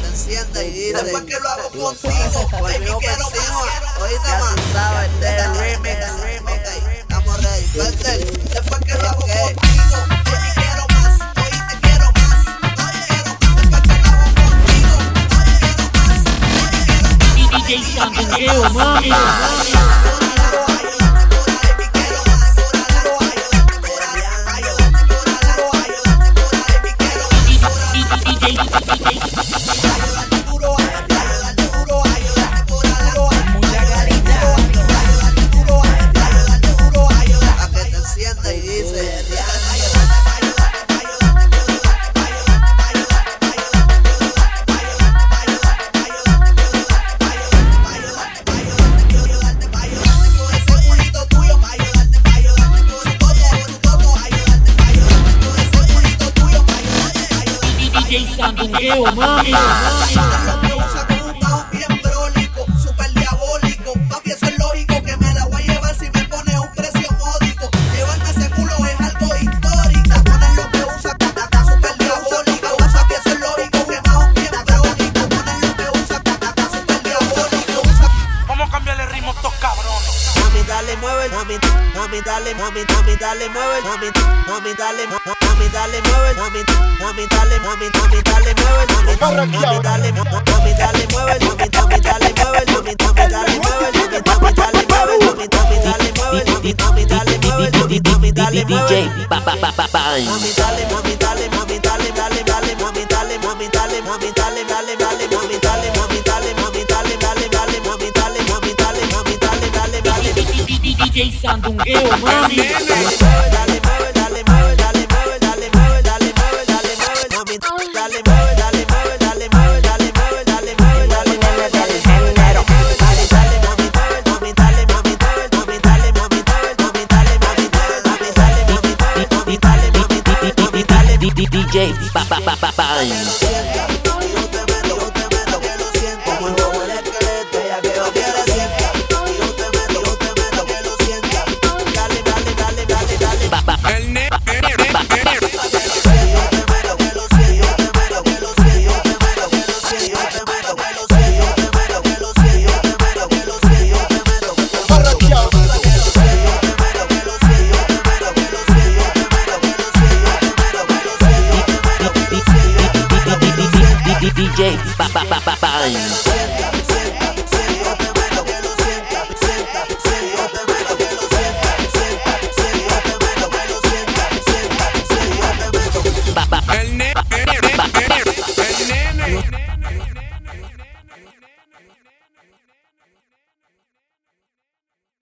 te enciendas y ¿Para qué lo hago contigo? Por mi quiero más. Oíste más. Este remix, remix. Estamos ready. Cartel. Después que lo hago contigo. Mami, mami. DJ, DJ, DJ. DJ Sandungueo, mami. Super diabólico, papi, eso es lógico que me la voy a llevar si me pone un precio módico. Llevarme ese culo es algo histórico. Ponen lo que usa, catata, super diabólico. Usa que eso es lógico que un bien crónico. Ponen lo que usa, catata, super diabólico. Usa Vamos a cambiarle ritmo a estos cabrones. Mami, dale, mueve, mami, mami, dale, mami, mami, dale, mueve, mami, mami, dale, ma- mami, dale, mueve, mami, mami, dale, mami, mami, dale, mueve, mami, mami, dale, ma- mami, dale, mueve, mami, mami, dale, mueve, mami, mami, dale, mueve, mami, mami, dale, mueve, mami, mami, dale, mami, mami, dale, mami, mami, dale, DJ bang. Mami dale, mami dale, mami dale, dale, dale, mami dale, mami dale, mami dale, dale, dale, mami dale, mami dale, mami dale, dale, dale, mami dale, mami dale, mami dale, dale, dale. DJ Sandungueo, mami. DJ Bye. DJ Bang.